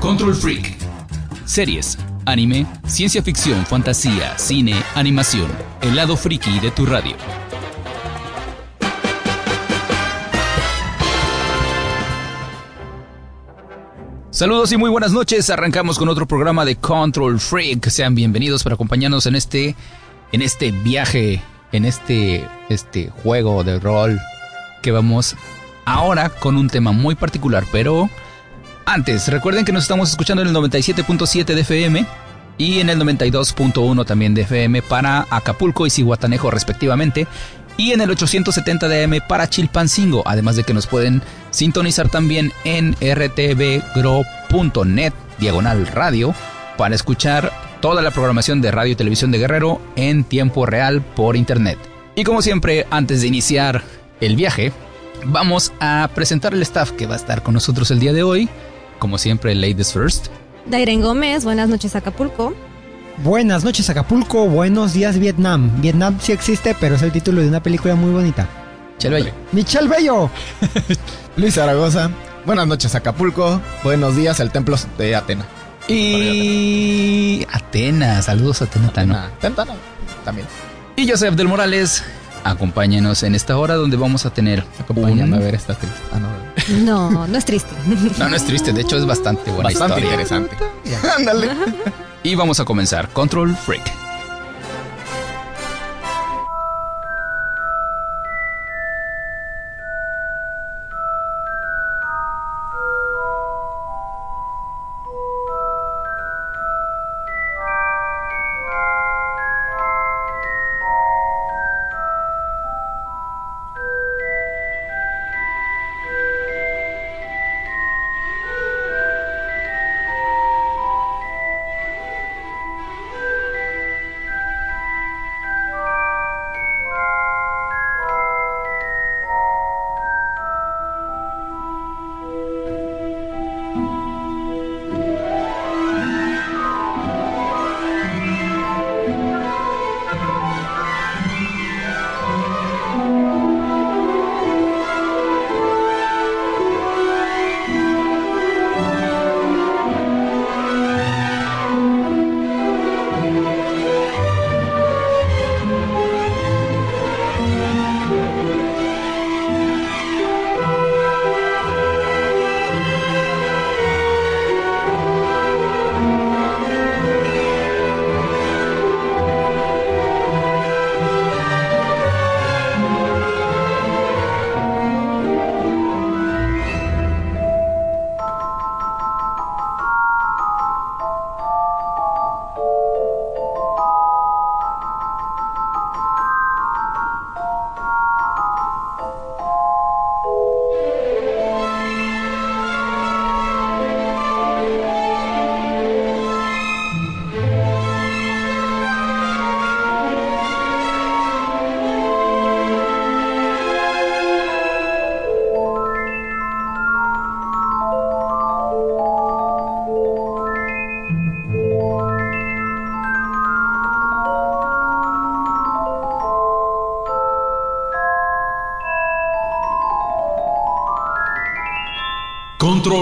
Control Freak. Series, anime, ciencia ficción, fantasía, cine, animación. El lado friki de tu radio. Saludos y muy buenas noches. Arrancamos con otro programa de Control Freak. Sean bienvenidos para acompañarnos en este en este viaje, en este este juego de rol que vamos ahora con un tema muy particular, pero antes, recuerden que nos estamos escuchando en el 97.7 de FM y en el 92.1 también de FM para Acapulco y Cihuatanejo respectivamente y en el 870 de AM para Chilpancingo, además de que nos pueden sintonizar también en rtvgro.net diagonal radio para escuchar toda la programación de radio y televisión de Guerrero en tiempo real por internet. Y como siempre, antes de iniciar el viaje, vamos a presentar el staff que va a estar con nosotros el día de hoy. Como siempre, Ladies First. Dairen Gómez, buenas noches Acapulco. Buenas noches Acapulco, buenos días Vietnam. Vietnam sí existe, pero es el título de una película muy bonita. Michelle Bello. Michelle Bello. Luis Zaragoza. Buenas noches Acapulco. Buenos días el templo de Atena. Y Atenas, saludos a Atena. Atena. También. Y Joseph del Morales, acompáñenos en esta hora donde vamos a tener Acompañando un- a ver esta triste. Ah, no. No, no es triste. No, no es triste, de hecho es bastante buena Bastante historia. interesante. Ándale. Y vamos a comenzar. Control Freak.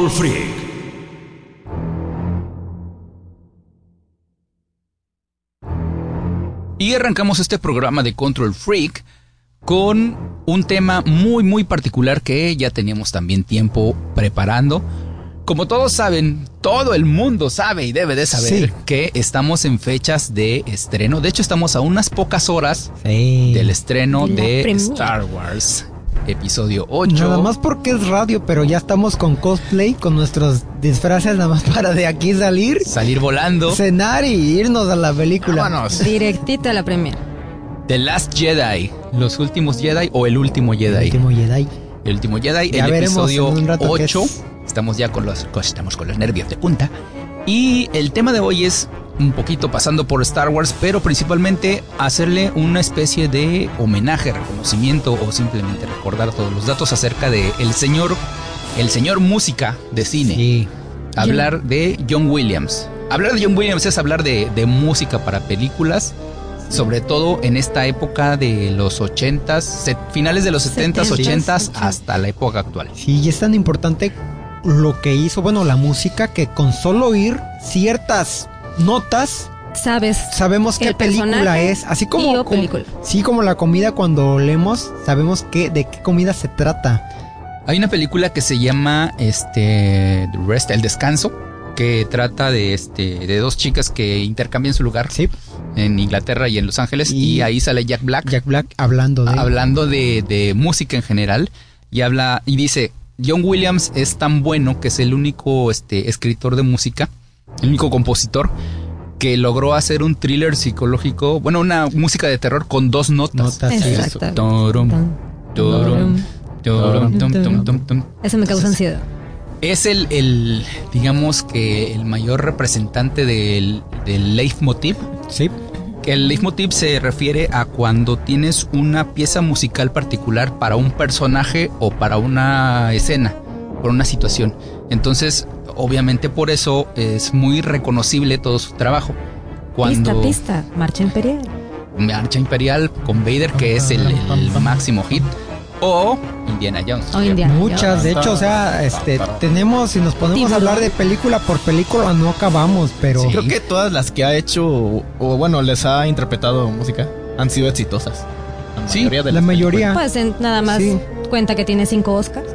Control Freak. Y arrancamos este programa de Control Freak con un tema muy muy particular que ya teníamos también tiempo preparando. Como todos saben, todo el mundo sabe y debe de saber Sí. que estamos en fechas de estreno. De hecho, estamos a unas pocas horas Sí. del estreno La de premier. Star Wars, episodio 8. Nada más porque es radio, pero ya estamos con cosplay, con nuestros disfraces nada más para de aquí salir, Salir volando. cenar y irnos a la película. Vámonos. Directita a la premier. The Last Jedi, los últimos Jedi o el último El Jedi. último Jedi. El último Jedi, Ya el episodio en un rato qué 8. es. Estamos ya con los, estamos con los nervios de punta. Y el tema de hoy es un poquito pasando por Star Wars, pero principalmente hacerle una especie de homenaje, reconocimiento o simplemente recordar todos los datos acerca de el señor, el señor música de cine. Sí. Hablar de John Williams. Hablar de John Williams es hablar de, de música para películas, sobre todo en esta época de los 80s, se- finales de los 70s, 70s, 80s hasta la época actual. Sí, y es tan importante lo que hizo, bueno, la música, que con solo oír ciertas notas Sabes. sabemos qué El película es. Así como, o como- película. sí, como la comida cuando leemos, sabemos qué, de qué comida se trata. Hay una película que se llama este The Rest, El Descanso, que trata de este de dos chicas que intercambian su lugar Sí, en Inglaterra y en Los Ángeles y, Y- ahí sale Jack Black Jack Black hablando de hablando de, de música en general y habla y dice John Williams es tan bueno que es el único este escritor de música, el único compositor que logró hacer un thriller psicológico, bueno, una música de terror con dos notas. notas. Torum. Eso me causa ansiedad. Es el, el, digamos que el mayor representante del, del leitmotiv. Sí, Que el leitmotiv se refiere a cuando tienes una pieza musical particular para un personaje o para una escena, por una situación. Entonces, obviamente por eso es muy reconocible todo su trabajo. Cuando Pista, pista. Marcha Imperial. Marcha Imperial con Vader, que es el, el máximo hit, o Indiana Jones. O Indiana muchas. De hecho, o sea, este, tenemos, si nos ponemos a hablar de película por película, no acabamos, pero Sí. Creo que todas las que ha hecho, o, o bueno, les ha interpretado música, han sido exitosas. La Sí, mayoría de la las mayoría. Pues en- nada más Sí. cuenta que tiene cinco Oscars.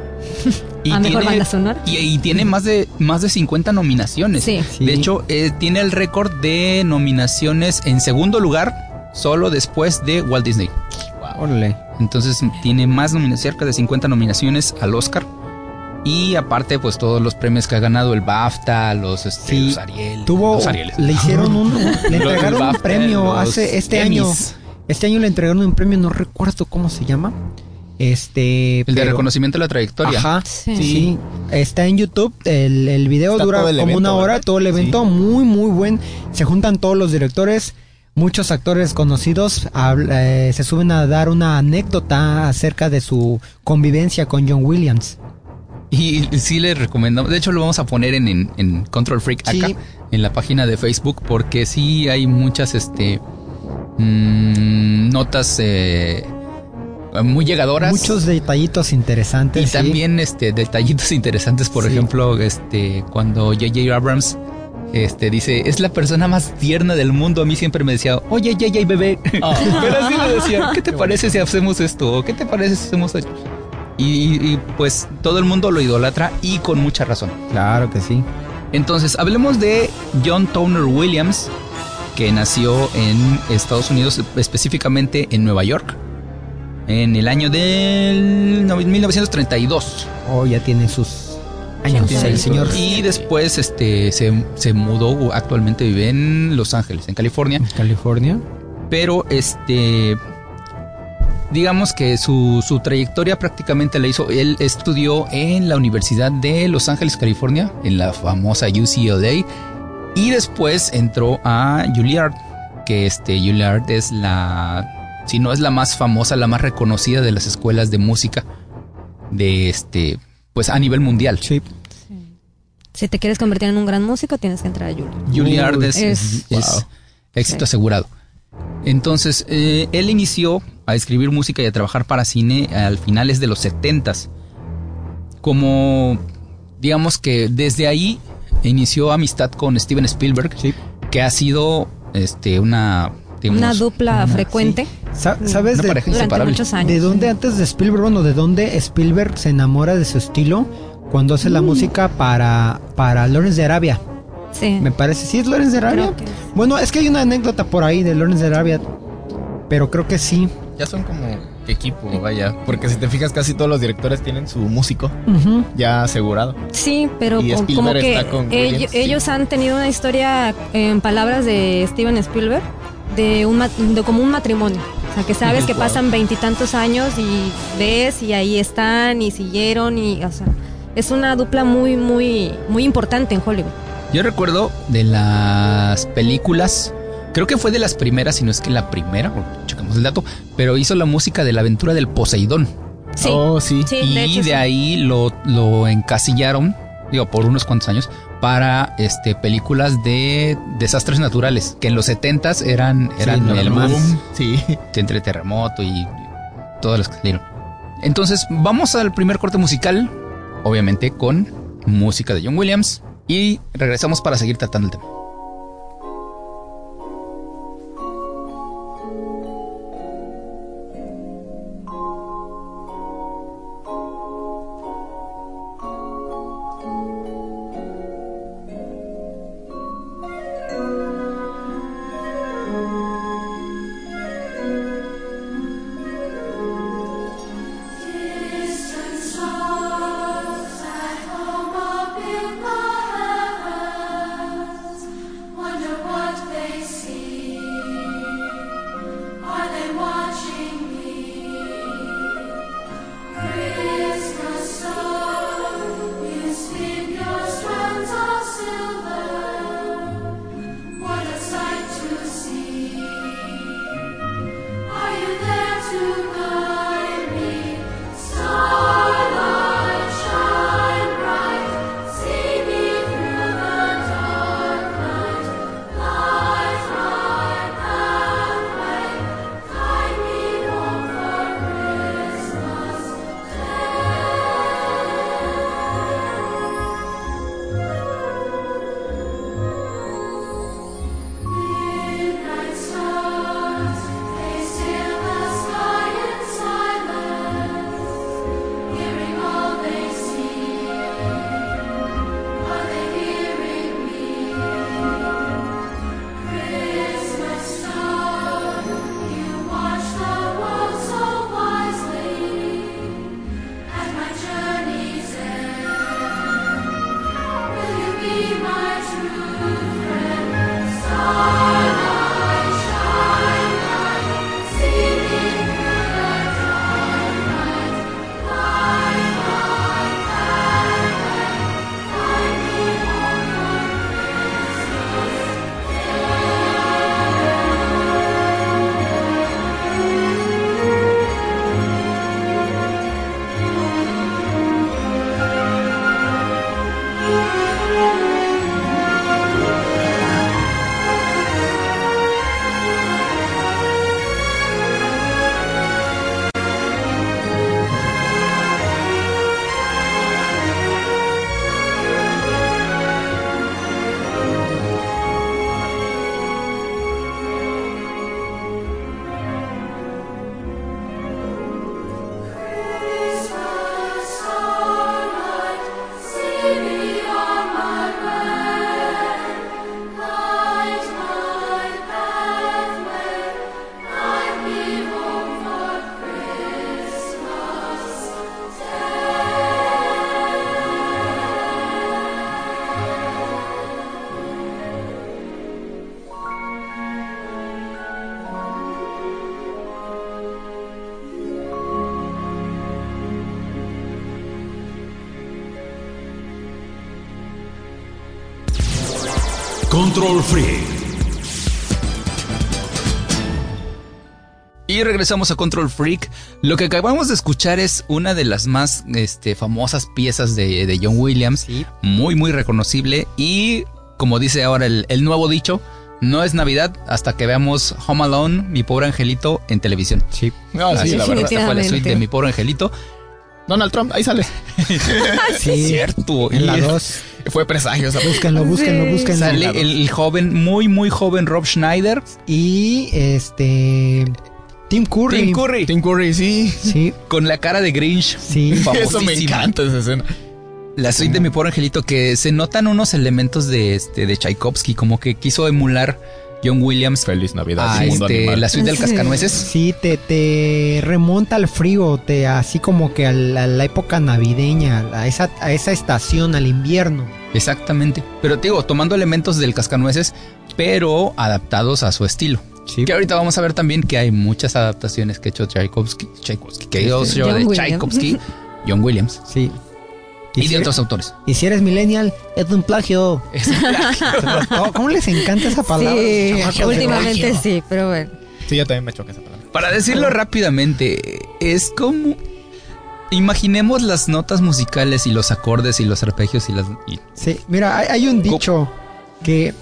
Y a mejor tiene- banda sonora. Y, y tiene más de, más de 50 nominaciones. Sí. Sí. De hecho, eh, tiene el récord de nominaciones en segundo lugar, solo después de Walt Disney. Órale. Entonces tiene más nominaciones, cerca de 50 nominaciones al Oscar. Y aparte, pues todos los premios que ha ganado, el BAFTA, los, este, Sí. los Ariel. Tuvo, los Arieles. le hicieron un, le entregaron un premio hace este Emmys. año. Este año le entregaron un premio, no recuerdo cómo se llama. Este. El de reconocimiento de la trayectoria. Ajá. Sí. Sí. Está en YouTube. El, el video Está dura como evento, una hora. ¿verdad? Todo el evento muy, muy buen. Se juntan todos los directores. Muchos actores conocidos eh, se suben a dar una anécdota acerca de su convivencia con John Williams. Y sí les recomendamos, de hecho lo vamos a poner en, en, en Control Freak Sí. acá, en la página de Facebook, porque sí hay muchas este mm, notas eh, muy llegadoras. Muchos detallitos interesantes. y sí. también este detallitos interesantes, por Sí. ejemplo, este cuando J.J. Abrams este dice, es la persona más tierna del mundo. A mí siempre me decía, oye, J.J. bebé. Pero así le decía, ¿qué te parece si hacemos esto? ¿O ¿Qué te parece si hacemos esto? Y, y, pues todo el mundo lo idolatra y con mucha razón. Claro que sí. Entonces, hablemos de John Towner Williams, que nació en Estados Unidos, específicamente en Nueva York, en el año del no, 1932. Oh, ya tiene sus años. Tiene el señor. Y después este, se, se mudó, actualmente vive en Los Ángeles, en California. California. Pero este. Digamos que su, su trayectoria prácticamente la hizo. Él estudió en la Universidad de Los Ángeles, California, en la famosa UCLA. Y después entró a Juilliard, que este Juilliard es la. Si no es la más famosa, la más reconocida de las escuelas de música de este. Pues a nivel mundial. Sí. Si te quieres convertir en un gran músico, tienes que entrar a Juilliard. Juilliard es, es- es wow. éxito Sí. asegurado. Entonces, eh, él inició a escribir música y a trabajar para cine al finales de los 70s. Como, digamos que desde ahí inició amistad con Steven Spielberg, Sí. que ha sido este, una, digamos, Una dupla una- frecuente ¿Sabes una de, pareja durante inseparable. muchos años. de dónde antes de Spielberg, bueno, de dónde Spielberg se enamora de su estilo cuando hace la Mm. música para, para Lawrence de Arabia? Sí. Me parece, ¿sí es Lawrence de Arabia? Creo que- Bueno, es que hay una anécdota por ahí de Lawrence de Arabia, pero creo que sí. Ya son como equipo, vaya. Porque si te fijas, casi todos los directores tienen su músico ya asegurado. Sí, pero Y Spielberg como que está con ellos han tenido una historia, en palabras de Steven Spielberg, de un ma- de como un matrimonio. O sea, que sabes que pasan veintitantos años y ves y ahí están y siguieron y, o sea, es una dupla muy, muy, muy importante en Hollywood. Yo recuerdo de las películas, creo que fue de las primeras, si no es que la primera, porque checamos el dato, pero hizo la música de la aventura del Poseidón. Sí. Oh, sí. Sí, y de hecho, de sí. ahí lo, lo encasillaron, digo, por unos cuantos años, para este películas de desastres naturales, que en los 70s eran, eran Sí, el Boom, más Sí. entre terremoto y todas las que salieron. Entonces, vamos al primer corte musical, obviamente con música de John Williams, y regresamos para seguir tratando el tema. Control Freak. Y regresamos a Control Freak. Lo que acabamos de escuchar es una de las más este, famosas piezas de, de John Williams. Sí. Muy, muy reconocible. Y como dice ahora el, el nuevo dicho, no es Navidad hasta que veamos Home Alone, mi pobre angelito, en televisión. Sí. No, Así sí, la es, verdad. esta fue la suite de mi pobre angelito. Donald Trump, ahí sale. Sí. Cierto. En la Y 2. Fue presagio esa Búsquenlo, búsquenlo, búsquenlo. Sale el, el joven, muy, muy joven Rob Schneider. Y este. Tim Curry. Tim Curry. Tim Curry, sí. Sí, Con la cara de Grinch. sí. Eso me encanta esa escena. La suite de mi pobre angelito, que se notan unos elementos de este de Tchaikovsky, como que quiso emular John Williams Feliz Navidad, a mundo este, animal. la suite del cascanueces. Sí, te, te remonta al frío, te así como que a la, a la época navideña, a esa, a esa estación, al invierno. Exactamente. Pero te digo, tomando elementos del cascanueces, pero adaptados a su estilo. Sí. Que ahorita vamos a ver también que hay muchas adaptaciones que ha hecho Tchaikovsky, Tchaikovsky que hizo Este, yo John de Williams. Tchaikovsky, John Williams Sí. Y, si de eres- otros autores. Y si eres millennial, es un plagio. Es un plagio. ¿Cómo, les encanta esa palabra? Sí, últimamente sí, pero bueno. Sí, yo también me choca esa palabra. Para decirlo rápidamente, es como imaginemos las notas musicales y los acordes y los arpegios y las y- Sí, mira, hay, hay un dicho que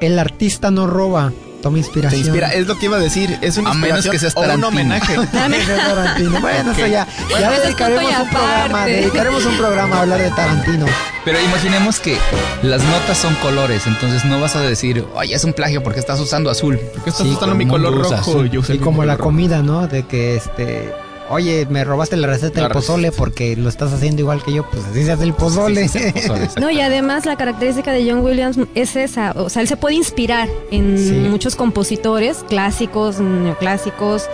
el artista no roba, toma Te inspiración. inspira, es lo que iba a decir. Es una A menos que seas inspiración o un Tarantino. homenaje. Tarantino. Bueno, eso ya, Bueno, dedicaremos un programa, dedicaremos un programa a hablar de Tarantino. Pero imaginemos que las notas son colores, entonces no vas a decir, oye, es un plagio porque estás usando azul. ¿Por qué estás Sí, usando mi color rojo? azul. Yo Y como la rojo. comida, ¿no? De que este, oye, me robaste la receta del pozole porque lo estás haciendo igual que yo, pues así se hace el pozole. Pozole, No, y además la característica de John Williams es esa, o sea, él se puede inspirar en Sí. muchos compositores clásicos, neoclásicos,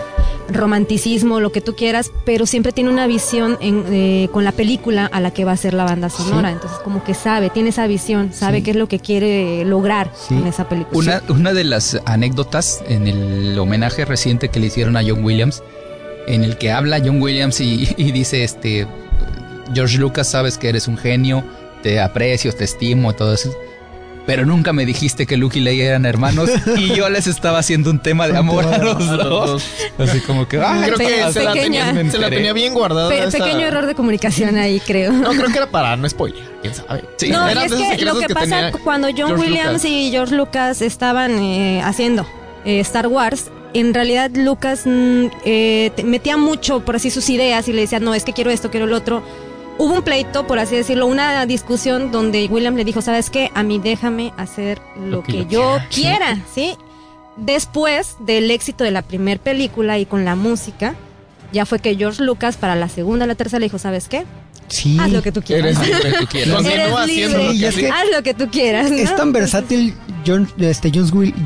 romanticismo, lo que tú quieras, pero siempre tiene una visión en, eh, con la película a la que va a ser la banda sonora. Entonces, como que sabe, tiene esa visión, sabe Sí. qué es lo que quiere lograr Sí. con esa película. Una, una de las anécdotas en el homenaje reciente que le hicieron a John Williams, en el que habla John Williams y, y dice, este, George Lucas, sabes que eres un genio, te aprecio, te estimo, todo eso. Pero nunca me dijiste que Luke y Leia eran hermanos y yo les estaba haciendo un tema de amor a los A los dos. dos. Así como que, ay, Creo que se la, tenía, se la tenía bien guardada. Pe- pequeño error de comunicación ahí, creo. No, creo que era para no spoiler. ¿Quién sabe? Sí. No, es de que lo que, pasa tenía cuando John George Williams Lucas. y George Lucas estaban eh, haciendo eh, Star Wars, en realidad Lucas mm, eh, metía mucho, por así, sus ideas y le decía, no, es que quiero esto, quiero lo otro. Hubo un pleito, por así decirlo, una discusión donde Williams le dijo, ¿sabes qué? A mí déjame hacer lo, Lo que que, yo quiera". quiera, ¿sí? Después del éxito de la primera película y con la música, ya fue que George Lucas para la segunda, la tercera le dijo, ¿sabes qué? Sí. Haz lo que tú quieras. Eres lo que tú quieras. Eres libre. lo que Haz lo que tú quieras. ¿no? Es tan versátil John, este,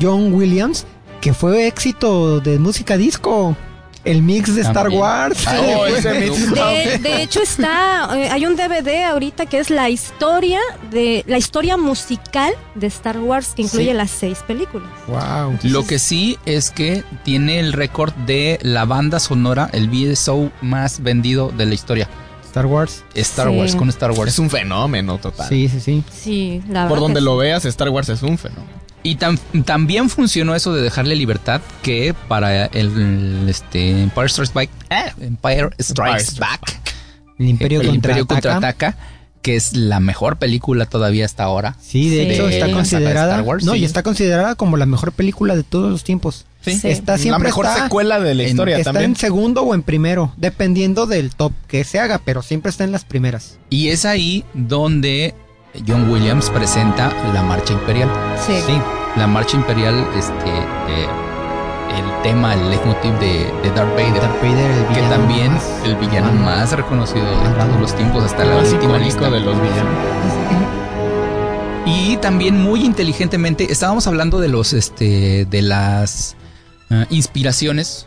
John Williams que fue éxito de música disco. El mix de Star También. Wars. Ah, Oh, sí. ese mix. De, de hecho está, eh, hay un DVD ahorita que es la historia de la historia musical de Star Wars que incluye Sí. las seis películas. Wow. Lo que sí es que tiene el récord de la banda sonora, el VSO más vendido de la historia. Star Wars. Star Sí. Wars con Star Wars. Es un fenómeno total. Sí, sí, sí. Sí, la Por verdad donde lo sí. veas, Star Wars es un fenómeno. Y tam- también funcionó eso de dejarle libertad que para el, este Empire Strikes Back, eh, Empire Strikes Strikes Back, El Imperio el Imperio contraataca. contraataca, que es la mejor película todavía hasta ahora. Sí, de Sí. hecho De está de considerada. Star Wars, no, sí. y está considerada como la mejor película de todos los tiempos. Sí. Está siempre la mejor está, secuela de la en- historia está también. en segundo o en primero, dependiendo del top que se haga, pero siempre está en las primeras. Y es ahí donde John Williams presenta la marcha imperial. Sí. Sí. La marcha imperial, este, eh, el tema, el leitmotiv de, de Darth Vader. Darth Vader, el que también más el villano más reconocido de todos los tiempos hasta la última lista. de los villanos. Y también muy inteligentemente estábamos hablando de los este de las ah, inspiraciones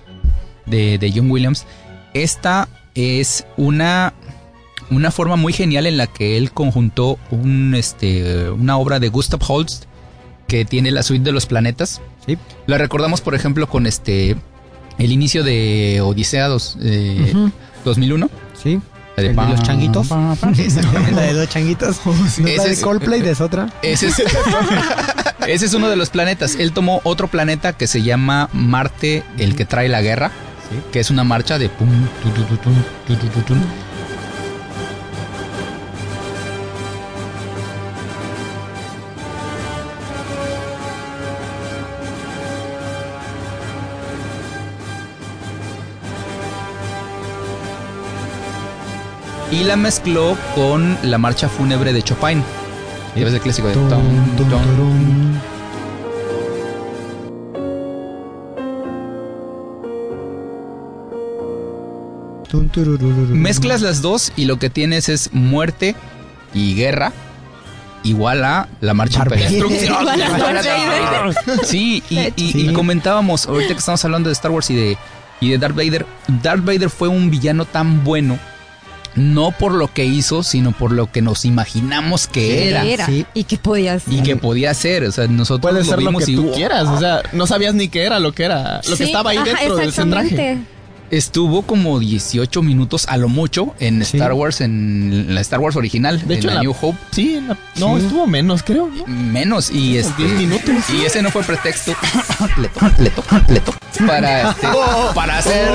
de, de John Williams. Esta es una una forma muy genial en la que él conjuntó un este una obra de Gustav Holst que tiene la suite de los planetas. Sí. La recordamos por ejemplo con este el inicio de Odisea dos- eh, Ujú. 2001. Sí. La El de los changuitos. Exactamente. La de los changuitos. No la de es- Coldplay, es otra. Ese es, ese es uno de los planetas. Él tomó otro planeta que se llama Marte, el que trae la guerra, que es una marcha de pum, tu, tu, tu, Y la mezcló con la marcha fúnebre de Chopin. Y ves el clásico de tom, tom, tururururu. Mezclas las dos y lo que tienes es muerte y guerra igual a la marcha imperial. Sí, y, y- y Sí. comentábamos, ahorita que estamos hablando de Star Wars y de, y de Darth Vader, Darth Vader fue un villano tan bueno no por lo que hizo, sino por lo que nos imaginamos que era. Era. Sí. Y que podías. Y que podía ser, o sea, nosotros Puede lo ser lo vimos que y tú ¡wow! quieras. O sea, no sabías ni qué era lo que era. Lo que estaba ahí ajá, dentro de ese traje. Estuvo como 18 minutos a lo mucho en Sí. Star Wars, en la Star Wars original, De en hecho, la en la- New Hope. Sí, en la- no, Sí. estuvo menos, creo. ¿no? Menos y este 10 minutos. y ese no fue pretexto le to- le to- le to- para este, para hacer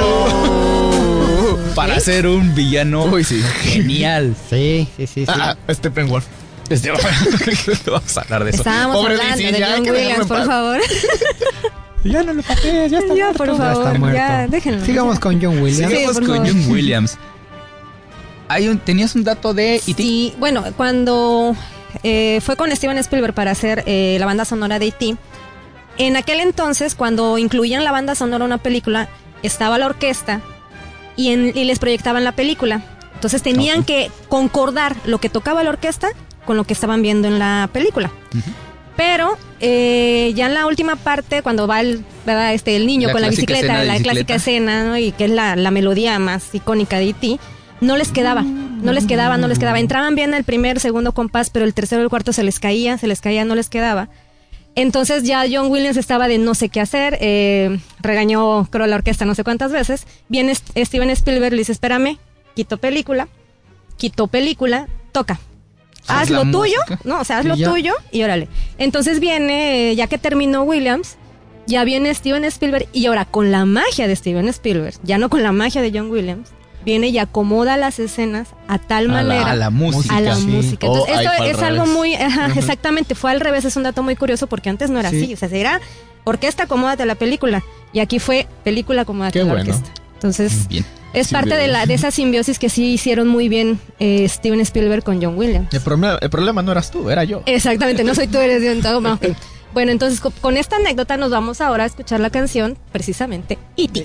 para hacer un villano Uy, sí. genial Sí, sí, sí. sí. Ah, Steppenwolf. Este, vamos a hablar de eso Estábamos Pobre hablando DC, de John Williams, por favor. Ya no lo patees, ya está Ya, muerto. por Ya favor, está muerto. ya, déjenlo. Sigamos con John Williams. Sigamos con favor. John Williams hay un tenías un dato de E.T. Sí, bueno, cuando eh, fue con Steven Spielberg para hacer eh, la banda sonora de E.T., en aquel entonces, cuando incluían la banda sonora en una película, estaba la orquesta y, en- y les proyectaban la película. Entonces tenían que concordar lo que tocaba la orquesta con lo que estaban viendo en la película. Pero eh, ya en la última parte, cuando va el, ¿verdad? Este, el niño La con la bicicleta, la bicicleta. clásica escena, ¿no? y que es la, la melodía más icónica de E.T., no les quedaba, no les quedaba, no les quedaba. Entraban bien el primer, segundo compás, pero el tercero y el cuarto se les caía, se les caía, no les quedaba. Entonces ya John Williams estaba de no sé qué hacer, eh, regañó, creo, la orquesta no sé cuántas veces. Viene St- Steven Spielberg, le dice, espérame, quito película, quitó película, toca. Haz lo tuyo, música. ¿no? O sea, haz lo ya. tuyo y órale. Entonces viene, eh, ya que terminó Williams, ya viene Steven Spielberg y ahora con la magia de Steven Spielberg, ya no con la magia de John Williams, viene y acomoda las escenas a tal a la, manera a la música a la sí. música. Oh, Entonces, esto es algo revés. muy, ajá, exactamente, fue al revés, es un dato muy curioso porque antes no era Sí. así, o sea, era orquesta, acomódate a la película, y aquí fue película, acomódate Qué a la bueno. orquesta. Entonces, bien es parte de, la, de esa simbiosis que sí hicieron muy bien eh, Steven Spielberg con John Williams. El problema, el problema no eras tú, era yo. Exactamente, no soy tú, eres todo. ok. Bueno, entonces co- con esta anécdota nos vamos ahora a escuchar la canción, precisamente, E.T.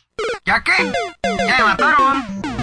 ¿Ya qué? Ya me mataron.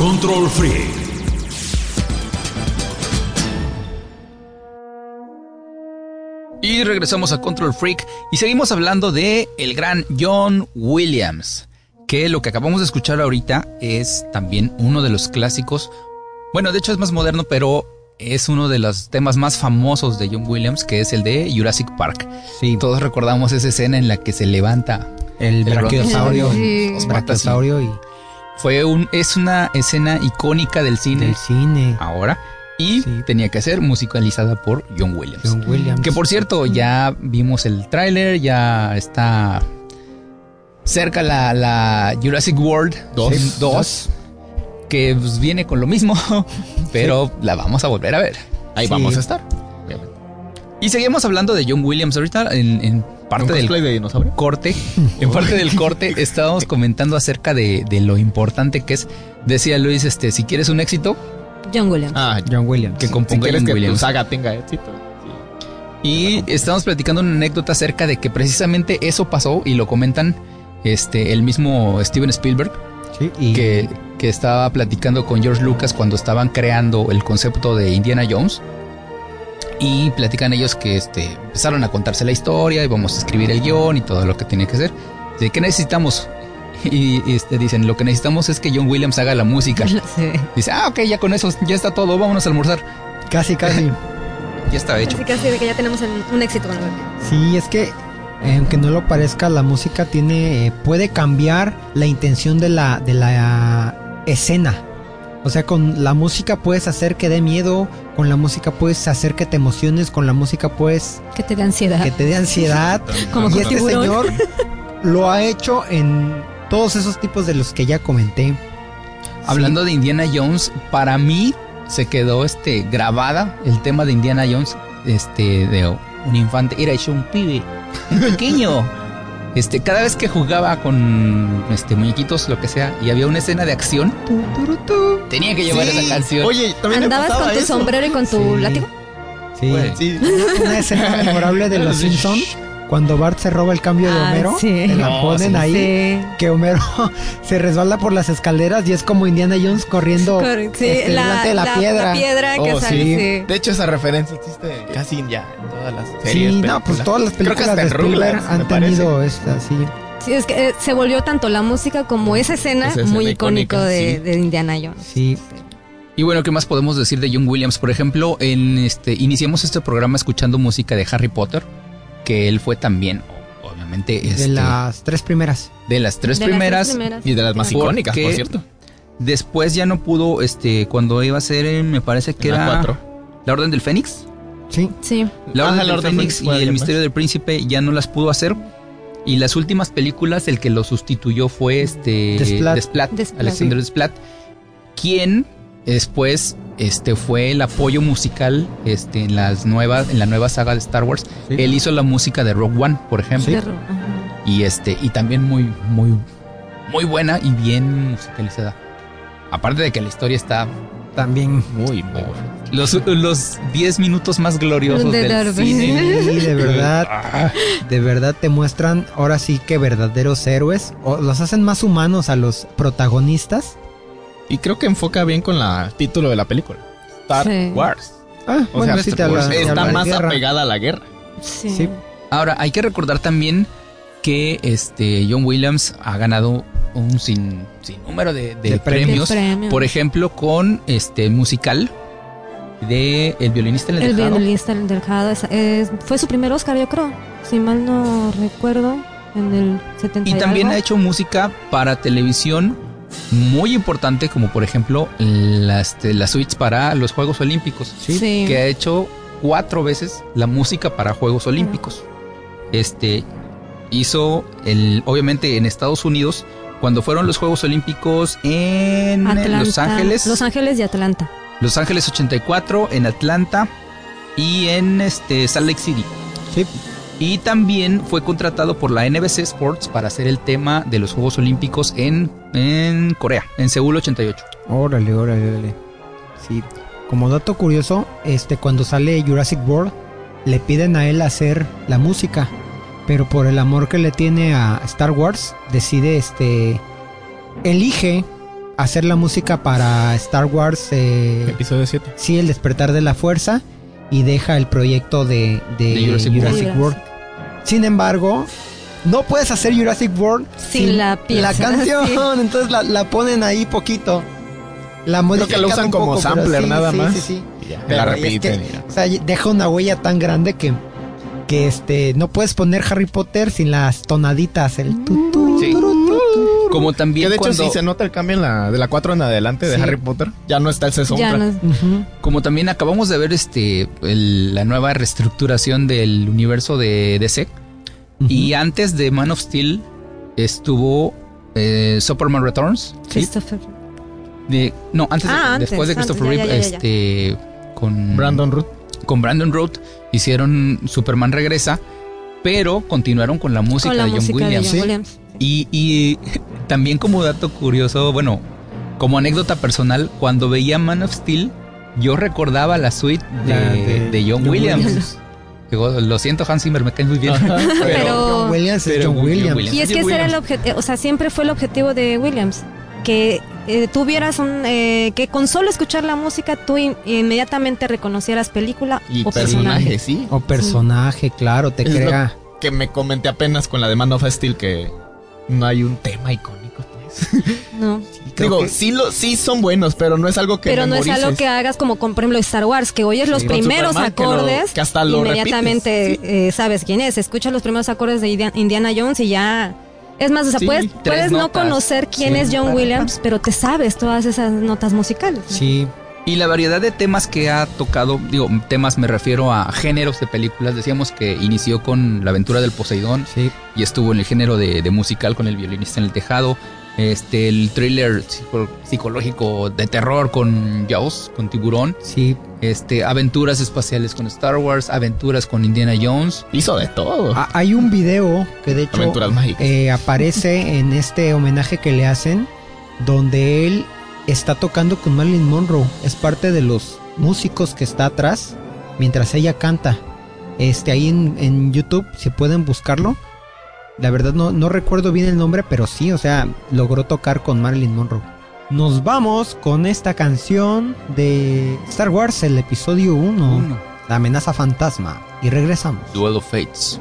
Control Freak. Y regresamos a Control Freak y seguimos hablando de el gran John Williams, que lo que acabamos de escuchar ahorita es también uno de los clásicos. Bueno, de hecho es más moderno, pero es uno de los temas más famosos de John Williams, que es el de Jurassic Park. Sí. Todos recordamos esa escena en la que se levanta El El brachiosaurio. Sí. Brachiosaurio y Fue un, es una escena icónica del cine del cine. ahora y Sí. tenía que ser musicalizada por John Williams. John Williams. Que por cierto, ya vimos el tráiler, ya está cerca la, la Jurassic World Dos. Sí, dos, que pues, viene con lo mismo, pero la vamos a volver a ver. Ahí Sí. vamos a estar. Y seguimos hablando de John Williams ahorita en, en parte ¿Un del de corte. En parte del corte estábamos comentando acerca de, de lo importante que es. Decía Luis, este, si quieres un éxito, John Williams. Ah, John Williams. Que si componga quieres John que Williams. tu saga tenga éxito. sí. Y estamos platicando una anécdota acerca de que precisamente eso pasó y lo comentan este el mismo Steven Spielberg Sí, y que, que estaba platicando con George Lucas cuando estaban creando el concepto de Indiana Jones. Y platican ellos que este, empezaron a contarse la historia y vamos a escribir el guion y todo lo que tiene que hacer. ¿De qué necesitamos? Y, y, este, dicen, lo que necesitamos es que John Williams haga la música. Sí. Dice, ah, ok, ya con eso, ya está todo, vámonos a almorzar. casi, casi. Ya está hecho. Casi casi de que ya tenemos un éxito con. Sí, es que aunque no lo parezca, la música tiene eh, puede cambiar la intención de la de la escena. O sea, con la música puedes hacer que dé miedo, con la música puedes hacer que te emociones, con la música puedes Que te dé ansiedad. que te dé ansiedad. Como y con este tiburón. señor lo ha hecho en todos esos tipos de los que ya comenté. Hablando de Indiana Jones, para mí se quedó este grabada el tema de Indiana Jones, este de un infante, era hecho un pibe, un pequeño. Este, cada vez que jugaba con este muñequitos, lo que sea, y había una escena de acción, tu, turu, tu, tenía que llevar Sí. esa canción. Oye, también me ¿Andabas con tu eso. sombrero y con tu Sí. látigo? Sí. Güey. Sí. Una escena memorable de los Simpsons cuando Bart se roba el cambio de Ah, Homero, sí. la No, ponen sí. ahí Sí. que Homero se resbala por las escaleras y es como Indiana Jones corriendo este, la, delante de la, la- piedra. la piedra que Oh, sale, sí. sí. De hecho, esa referencia existe casi ya en todas las series. Sí, no, pues todas las películas de Rugrats, han tenido esta, sí. Sí, es que eh, se volvió tanto la música como esa escena Esa escena muy icónico icónica, de, sí. de Indiana Jones. Sí, Y bueno, ¿qué más podemos decir de John Williams? Por ejemplo, en este iniciamos este programa escuchando música de Harry Potter, que él fue también, obviamente, este, de las tres primeras. de las tres De las primeras. tres primeras. Y de las más icónicas, por cierto. Después ya no pudo, este, cuando iba a ser, eh, me parece que En la era cuatro. la Orden del Fénix. Sí, Sí. La Ajá, Orden la del Orden del Fénix Fénix y el Misterio del Príncipe ya no las pudo hacer. Y las últimas películas, el que lo sustituyó fue este Desplat. Desplat, Desplat. Alexander Desplat, quien después este fue el apoyo musical este en las nuevas en la nueva saga de Star Wars. Sí. Él hizo la música de Rogue One, por ejemplo, y este y también muy muy muy buena y bien musicalizada. Aparte de que la historia está también. Muy, muy bueno. los los 10 minutos más gloriosos De del cine. Sí, de verdad, Ah. de verdad te muestran ahora sí que verdaderos héroes, o los hacen más humanos a los protagonistas. Y creo que enfoca bien con la- el título de la película. Star Sí. Wars. Ah, O bueno, sea, sí te habla- te está más guerra. apegada a la guerra. Sí. Sí. Ahora, hay que recordar también que este John Williams ha ganado un sin, número de, de De premios. De premios. Por ejemplo, con este musical de El violinista en el, El violinista es- fue su primer Oscar, yo creo. Si mal no recuerdo, en el 70 Y también algo. ha hecho música para televisión muy importante, como por ejemplo las, este, las suites para los Juegos Olímpicos. Sí. que ha hecho cuatro veces la música para Juegos Olímpicos. Este hizo el, obviamente en Estados Unidos, cuando fueron los Juegos Olímpicos en Atlanta. Los Ángeles, Los Ángeles y Atlanta. Los Ángeles 84, en Atlanta y en este Salt Lake City. Sí. Y también fue contratado por la NBC Sports para hacer el tema de los Juegos Olímpicos en, en Corea, en Seúl 88. Órale, órale, órale. Sí. Como dato curioso, este cuando sale Jurassic World le piden a él hacer la música, pero por el amor que le tiene a Star Wars decide este elige hacer la música para Star Wars eh, Episodio 7. sí el despertar de la fuerza y deja el proyecto de, de De Jurassic Jurassic, World. World. Sin embargo, no puedes hacer Jurassic World Sin la pieza, canción, sí. entonces la, la ponen ahí poquito. La Creo modifican que lo usan un como poco, sampler sí, nada sí, más. Sí, sí. Ya, la es repiten. que, o sea, deja una huella tan grande que que este no puedes poner Harry Potter sin las tonaditas, el tu, tu, tu. Como también Que de hecho cuando- sí se nota el cambio en la, de la 4 en adelante de Sí. Harry Potter. Ya no está Ya soundtrack. no-. Como también acabamos de ver este el- la nueva reestructuración del universo de DC. Y antes de Man of Steel estuvo eh, Superman Returns. ¿sí? Christopher. De- no, antes, de- Ah, antes, después de Christopher Reeve, ya, ya, ya. este con Brandon Root. con Brandon Road hicieron Superman regresa, pero continuaron con la música Con la de John música Williams. de John Sí. Williams. Y, y también como dato curioso, bueno, como anécdota personal, cuando veía Man of Steel, Yo recordaba la suite de, La de de John John Williams. Williams. Digo, lo siento, Hans Zimmer, me cae muy bien. Pero- John Williams es pero John Williams. Williams. Y es que ese era el objetivo, o sea, siempre fue el objetivo de Williams, que eh, tuvieras un, eh, que con solo escuchar la música tú in- inmediatamente reconocieras película Y o personaje, personaje. sí. O personaje, claro, te Es lo crea. Que me comenté apenas con la de Man of Steel que no hay un tema icónico. No. Digo, que- sí, lo, sí son buenos, pero no es algo que Pero no es algo que hagas como con, por ejemplo, Star Wars, que oyes los primeros Superman, que lo- acordes que hasta lo inmediatamente eh, sabes quién es. Escuchas los primeros acordes de Indiana, Jones y ya... Es más, o sea, Sí, puedes, puedes no conocer quién Sí. es John Williams, pero te sabes todas esas notas musicales. Sí, Y la variedad de temas que ha tocado, digo, temas me refiero a géneros de películas. Decíamos que inició con La aventura del Poseidón sí. y estuvo en el género de, de musical con El violinista en el tejado. Este, el thriller psico- psicológico de terror con Jaws, con Tiburón. Sí, Este, aventuras espaciales con Star Wars, aventuras con Indiana Jones. Hizo de todo. Ah, hay un video que de hecho Aventuras mágicas. eh, aparece en este homenaje que le hacen, donde él está tocando con Marilyn Monroe. Es parte de los músicos que está atrás mientras ella canta. Este, ahí en, en YouTube, si pueden buscarlo. La verdad no, no recuerdo bien el nombre, pero sí, o sea, logró tocar con Marilyn Monroe. Nos vamos con esta canción de Star Wars, el episodio 1, Uno. La amenaza fantasma. Y regresamos. Duel of Fates.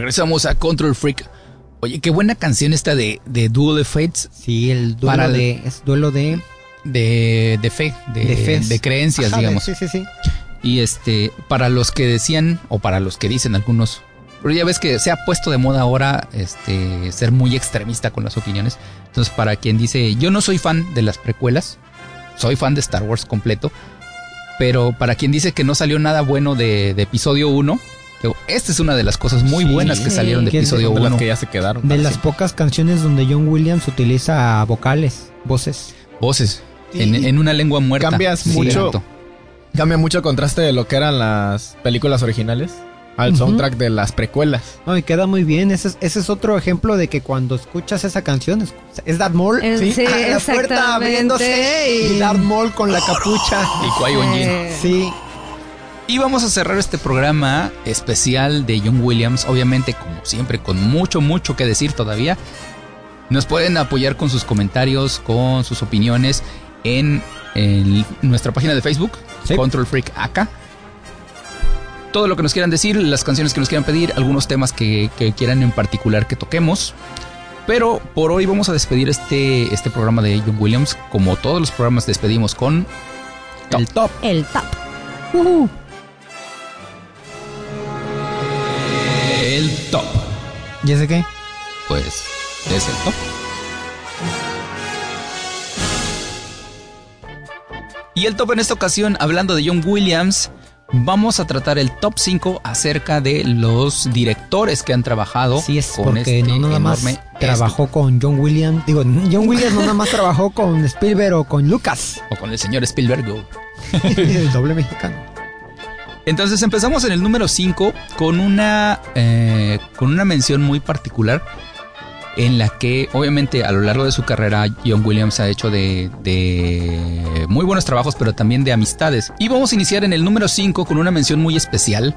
Regresamos a Control Freak. Oye, qué buena canción esta de, de Duel of Fates. Sí, el duelo Para el- de. Es duelo de. De, de fe, de, De de, fes. creencias, Ajá, digamos. Sí, sí, sí. Y este, para los que decían, o para los que dicen algunos, pero ya ves que se ha puesto de moda ahora este, ser muy extremista con las opiniones. Entonces, para quien dice, yo no soy fan de las precuelas, soy fan de Star Wars completo, pero para quien dice que no salió nada bueno de, de episodio 1, digo, esta es una de las cosas muy Sí, buenas que sí. salieron de Que es de- episodio de las 1. que ya se quedaron. De las siempre. pocas canciones donde John Williams utiliza vocales, voces. Voces, Sí. en, en una lengua muerta. Cambias Sí, mucho. Cambia mucho el contraste de lo que eran las películas originales al soundtrack de las precuelas. No, y queda muy bien. Ese es, ese es otro ejemplo de que cuando escuchas esa canción, es, es Darth Maul. Eh, sí, a la puerta abriéndose y... Darth Maul con la capucha. Y Qui-Gon Sí. Y vamos a cerrar este programa especial de John Williams, obviamente como siempre con mucho, mucho que decir todavía. Nos pueden apoyar con sus comentarios, con sus opiniones en, en nuestra página de Facebook, Sí. Control Freak AK. Todo lo que nos quieran decir, las canciones que nos quieran pedir, algunos temas que, que quieran en particular que toquemos. Pero por hoy vamos a despedir este, este programa de John Williams. Como todos los programas despedimos con El top. El top. el ¿Y ese qué? pues es el top. Y el top en esta ocasión, hablando de John Williams, vamos a tratar el top 5 acerca de los directores que han trabajado Sí, es con porque este no nada más trabajó con John Williams. Digo, John Williams no nada más trabajó con Spielberg o con Lucas. o con el señor Spielberg. el doble mexicano. Entonces empezamos en el número 5 con una eh, con una mención muy particular en la que obviamente a lo largo de su carrera John Williams ha hecho de, de muy buenos trabajos pero también de amistades. Y vamos a iniciar en el número 5 con una mención muy especial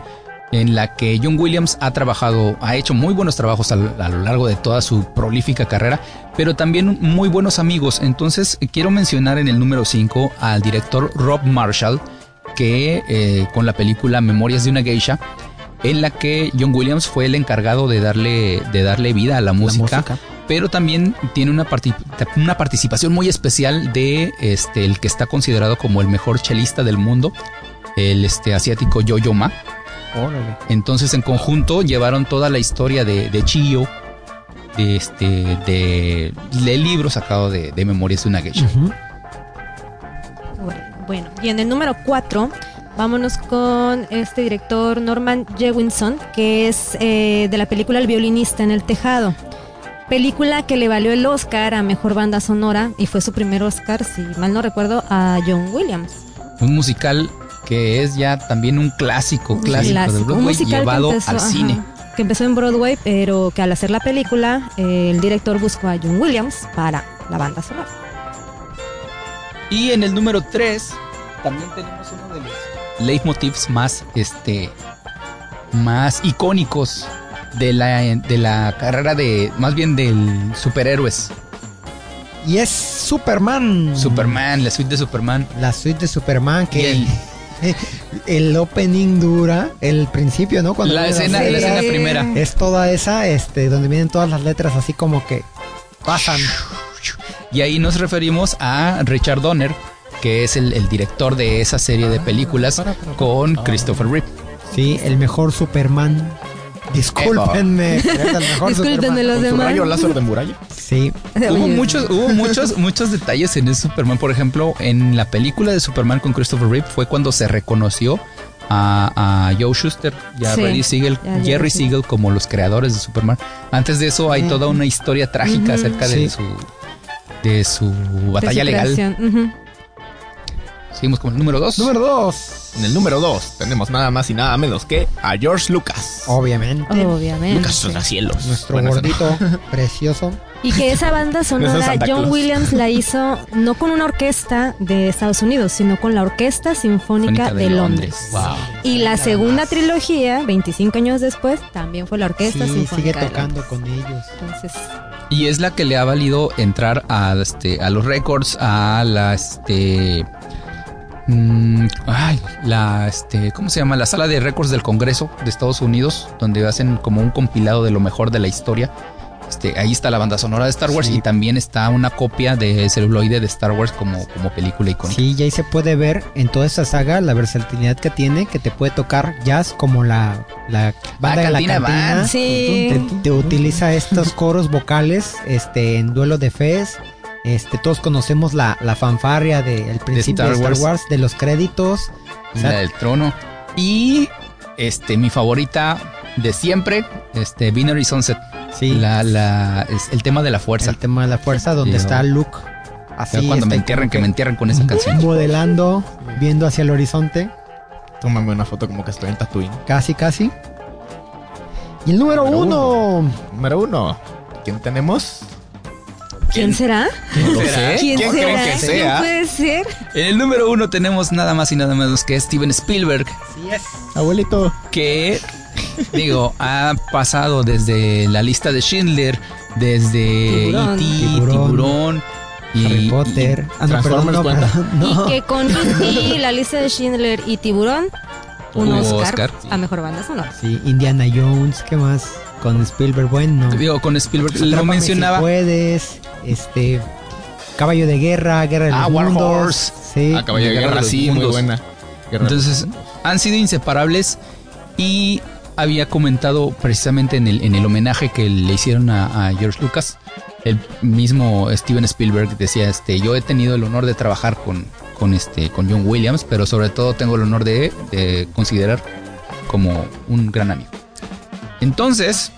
en la que John Williams ha trabajado, ha hecho muy buenos trabajos a a lo largo de toda su prolífica carrera, pero también muy buenos amigos. Entonces quiero mencionar en el número 5 al director Rob Marshall, que eh, con la película Memorias de una Geisha, en la que John Williams fue el encargado de darle, de darle vida a la música, música. pero también tiene una, una participación muy especial de este, el que está considerado como el mejor chelista del mundo, el este, asiático Yo-Yo Ma. Órale. Entonces en conjunto llevaron toda la historia de, de Chiyo, de este, de, del libro sacado de, de Memorias de una Geisha. Bueno, y en el número 4, vámonos con este director Norman Jewinson, que es eh, de la película El violinista en el tejado. Película que le valió el Oscar a Mejor Banda Sonora y fue su primer Oscar, si mal no recuerdo, a John Williams. Un musical que es ya también un clásico, Un clásico, de clásico, un Broadway que llevado empezó- al ajá, cine. Que empezó en Broadway, pero que al hacer la película, eh, el director buscó a John Williams para la banda sonora. Y en el número 3 también tenemos uno de los leitmotivs más, este, más icónicos de la, de la carrera de, más bien del superhéroes. Y es Superman. Superman, la suite de Superman. La suite de Superman que el- el, opening dura, el principio, ¿no? la, viene escena, la escena primera. Es toda esa, este, donde vienen todas las letras así como que pasan. Y ahí nos referimos a Richard Donner, que es el, el director de esa serie de películas con Christopher Reeve. Sí, el mejor Superman. Discúlpenme. pero es el mejor Discúlpenme Superman. los Con su demás. rayo láser de muralla. Sí, Hubo muchos, hubo muchos, muchos detalles en ese Superman. Por ejemplo, en la película de Superman con Christopher Reeve fue cuando se reconoció a, a Joe Schuster y a Sí, Reddy Siegel, ya, ya, Jerry sí. Siegel como los creadores de Superman. Antes de eso hay toda una historia trágica acerca de Sí. su de su de batalla su legal. Seguimos con el número 2. número dos. En el número 2 tenemos nada más y nada menos que a George Lucas. Obviamente. Obviamente. Lucas Rascacielos. Nuestro gordito precioso. Y que esa banda sonora John Claus. Williams la hizo no con una orquesta de Estados Unidos, sino con la Orquesta Sinfónica de, Londres. Wow. Y la segunda trilogía, 25 años después, también fue la Orquesta Sí, Sinfónica. sigue de tocando Londres. con ellos. Entonces, Y es la que le ha valido entrar a, este, a los récords, a la, este, mm, ay, la, este, ¿cómo se llama? La sala de récords del Congreso de Estados Unidos, donde hacen como un compilado de lo mejor de la historia. Este, ahí está la banda sonora de Star Wars Sí. y también está una copia de celuloide de Star Wars como, como película icónica. Sí, y ahí se puede ver en toda esta saga la versatilidad que tiene, que te puede tocar jazz como la, la banda de la Cantina. Sí. Te, te utiliza estos coros vocales este, en duelo de fes. Este, todos conocemos la, la fanfarria del principio de Star Star, Wars. Wars. de los créditos. O Y sea, la del trono. Y este, mi favorita de siempre, este, Binary Sunset. sí, La, la, es el tema de la fuerza. el tema de la fuerza, donde Sí, está ¿no? Luke. Así, cuando me este, entierren, que me entierren con esa canción. Modelando, viendo hacia el horizonte. Tómame una foto como que estoy en Tatooine. Casi, casi. Y el número, Número uno. Número uno. ¿Quién tenemos? ¿Quién será? No lo será? sé. ¿Quién, ¿Quién será? creen que ¿Quién sea? puede ser? En el número uno tenemos nada más y nada menos que Steven Spielberg, Abuelito. que, digo, ha pasado desde la lista de Schindler, desde Tiburón. E.T., Tiburón. Tiburón, y, Harry Potter. ah, no, perdón, Transformers no, cuenta. perdón, no. Y que con y la lista de Schindler y Tiburón, un Oscar, Oscar, sí. a mejor banda sonora. Sí, Indiana Jones, ¿qué más? Con Spielberg, bueno. y- digo, con Spielberg lo mencionaba. Si puedes, este. Caballo de guerra, guerra de Ah, los War mundos. Horse. Sí. Ah, Caballo de Guerra de Guerra, los sí, muy buena. Guerra Entonces, han sido inseparables y había comentado precisamente en el, en el homenaje que le hicieron a, a George Lucas, el mismo Steven Spielberg decía, este, yo he tenido el honor de trabajar con, con, este, con John Williams, pero sobre todo tengo el honor de, de considerar como un gran amigo. Entonces,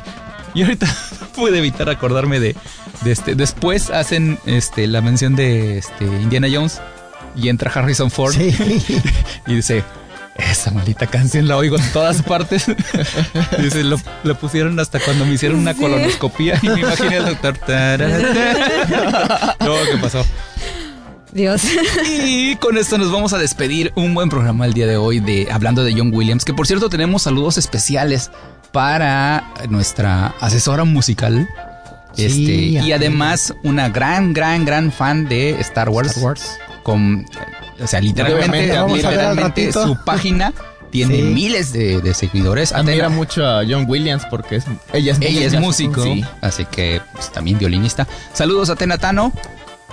y ahorita pude evitar acordarme de, de este, después hacen este, la mención de este, Indiana Jones y entra Harrison Ford Sí. y dice, esa maldita canción la oigo en todas partes. dice, lo, lo pusieron hasta cuando me hicieron una Sí. colonoscopía y me imaginé al doctor. no, ¿qué pasó? Dios. Y con esto nos vamos a despedir. Un buen programa el día de hoy de hablando de John Williams, que por cierto tenemos saludos especiales para nuestra asesora musical. Sí, Este, y además una gran, gran, gran fan de Star Wars. Star Wars. Con, o sea, literalmente, literalmente su página tiene Sí. miles de, de seguidores. Admira Atena- mucho a John Williams porque es, ella es ella es músico, Sí. así que pues, también violinista. Saludos a Tenatano,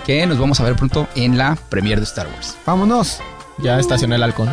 que nos vamos a ver pronto en la premiere de Star Wars. Vámonos. Ya estacioné el halcón.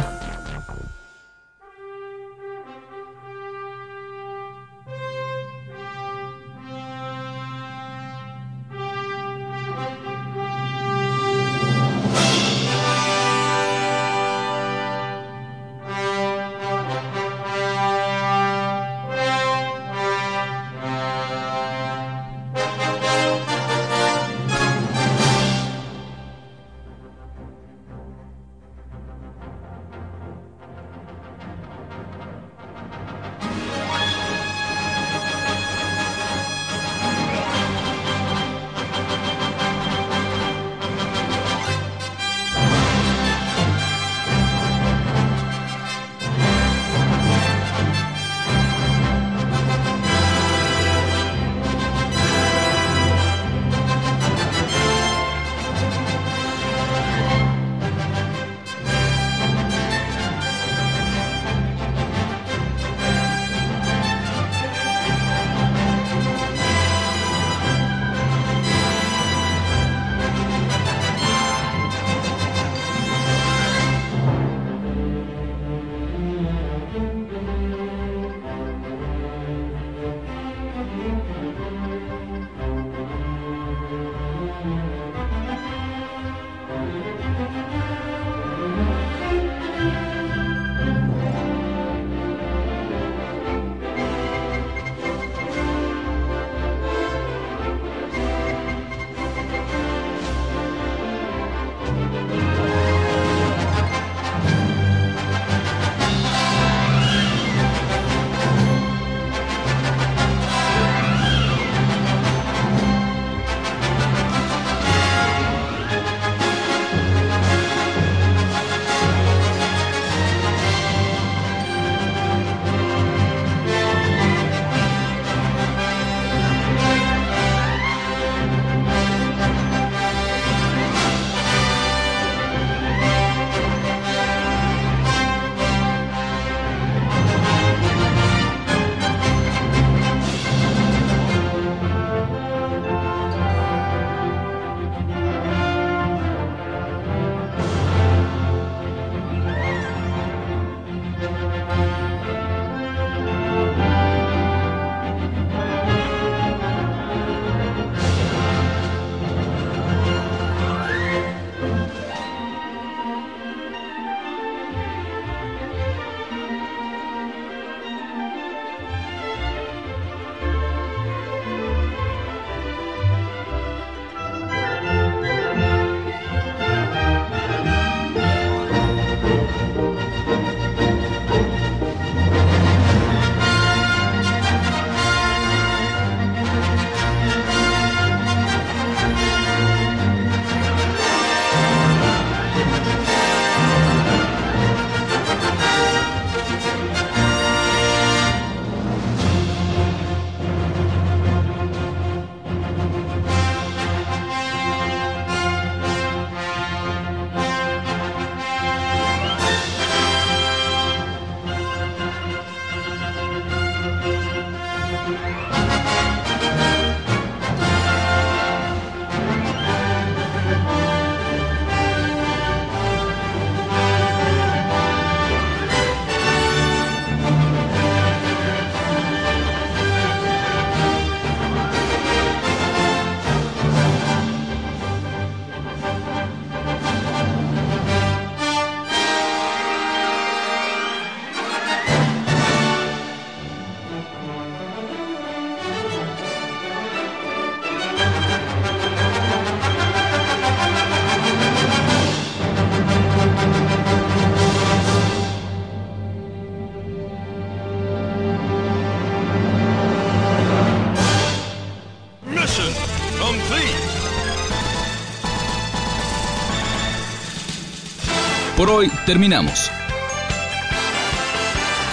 Terminamos.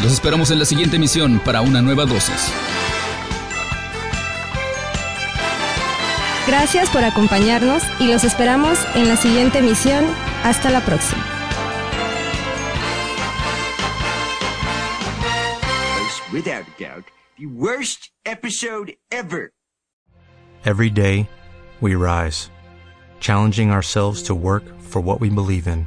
Los esperamos en la siguiente emisión para una nueva dosis. Gracias por acompañarnos y los esperamos en la siguiente emisión. Hasta la próxima. without a doubt, the worst episode ever. Every day, we rise, challenging ourselves to work for what we believe in.